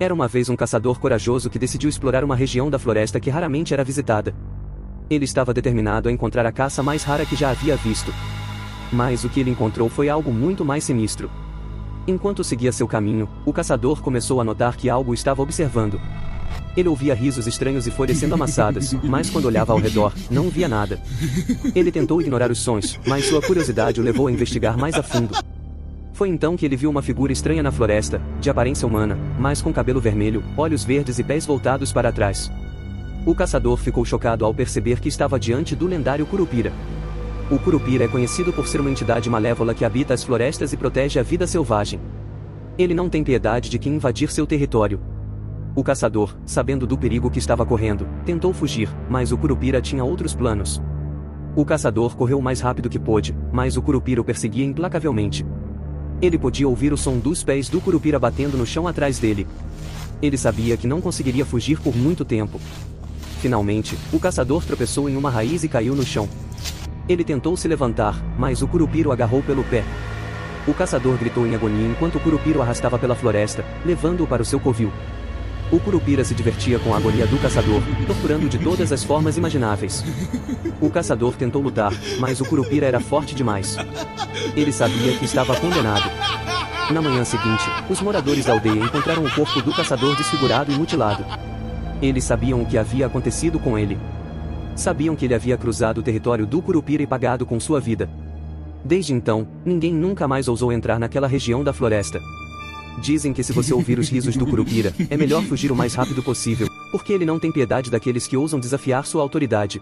Era uma vez um caçador corajoso que decidiu explorar uma região da floresta que raramente era visitada. Ele estava determinado a encontrar a caça mais rara que já havia visto. Mas o que ele encontrou foi algo muito mais sinistro. Enquanto seguia seu caminho, o caçador começou a notar que algo estava observando. Ele ouvia risos estranhos e folhas sendo amassadas, mas quando olhava ao redor, não via nada. Ele tentou ignorar os sons, mas sua curiosidade o levou a investigar mais a fundo. Foi então que ele viu uma figura estranha na floresta, de aparência humana, mas com cabelo vermelho, olhos verdes e pés voltados para trás. O caçador ficou chocado ao perceber que estava diante do lendário Curupira. O Curupira é conhecido por ser uma entidade malévola que habita as florestas e protege a vida selvagem. Ele não tem piedade de quem invadir seu território. O caçador, sabendo do perigo que estava correndo, tentou fugir, mas o Curupira tinha outros planos. O caçador correu o mais rápido que pôde, mas o Curupira o perseguia implacavelmente. Ele podia ouvir o som dos pés do Curupira batendo no chão atrás dele. Ele sabia que não conseguiria fugir por muito tempo. Finalmente, o caçador tropeçou em uma raiz e caiu no chão. Ele tentou se levantar, mas o Curupira o agarrou pelo pé. O caçador gritou em agonia enquanto o Curupira o arrastava pela floresta, levando-o para o seu covil. O Curupira se divertia com a agonia do caçador, torturando de todas as formas imagináveis. O caçador tentou lutar, mas o Curupira era forte demais. Ele sabia que estava condenado. Na manhã seguinte, os moradores da aldeia encontraram o corpo do caçador desfigurado e mutilado. Eles sabiam o que havia acontecido com ele. Sabiam que ele havia cruzado o território do Curupira e pagado com sua vida. Desde então, ninguém nunca mais ousou entrar naquela região da floresta. Dizem que se você ouvir os risos do Curupira, é melhor fugir o mais rápido possível, porque ele não tem piedade daqueles que ousam desafiar sua autoridade.